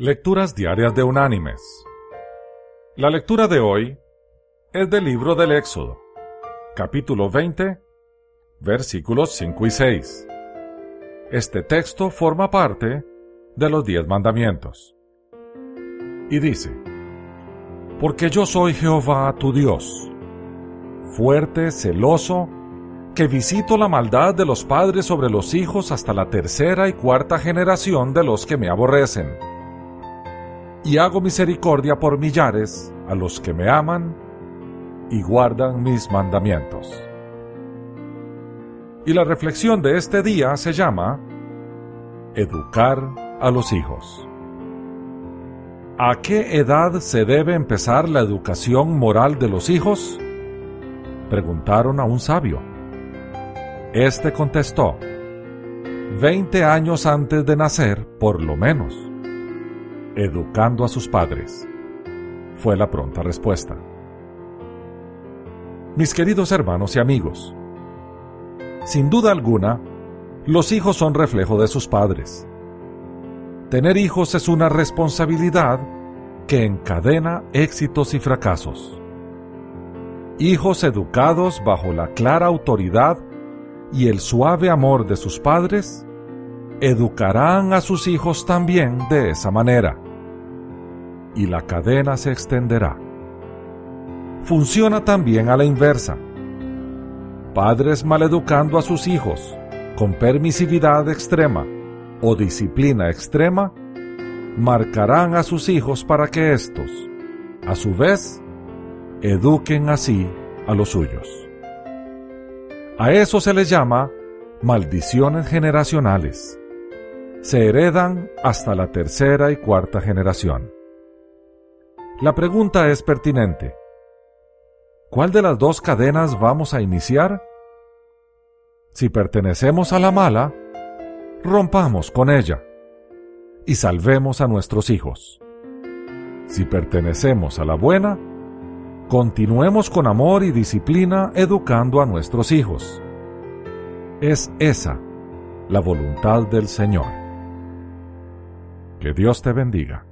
Lecturas Diarias de Unánimes. La lectura de hoy es del libro del Éxodo, capítulo 20, versículos 5 y 6. Este texto forma parte de los diez mandamientos. Y dice, Porque yo soy Jehová tu Dios, fuerte, celoso, que visito la maldad de los padres sobre los hijos hasta la tercera y cuarta generación de los que me aborrecen y hago misericordia por millares a los que me aman y guardan mis mandamientos. Y la reflexión de este día se llama Educar a los hijos. ¿A qué edad se debe empezar la educación moral de los hijos? Preguntaron a un sabio. Este contestó, veinte años antes de nacer, por lo menos educando a sus padres, fue la pronta respuesta. Mis queridos hermanos y amigos, sin duda alguna, los hijos son reflejo de sus padres. Tener hijos es una responsabilidad que encadena éxitos y fracasos. Hijos educados bajo la clara autoridad y el suave amor de sus padres, educarán a sus hijos también de esa manera y la cadena se extenderá. Funciona también a la inversa. Padres maleducando a sus hijos con permisividad extrema o disciplina extrema, marcarán a sus hijos para que éstos, a su vez, eduquen así a los suyos. A eso se les llama maldiciones generacionales. Se heredan hasta la tercera y cuarta generación. La pregunta es pertinente. ¿Cuál de las dos cadenas vamos a iniciar? Si pertenecemos a la mala, rompamos con ella y salvemos a nuestros hijos. Si pertenecemos a la buena, continuemos con amor y disciplina educando a nuestros hijos. Es esa la voluntad del Señor. Que Dios te bendiga.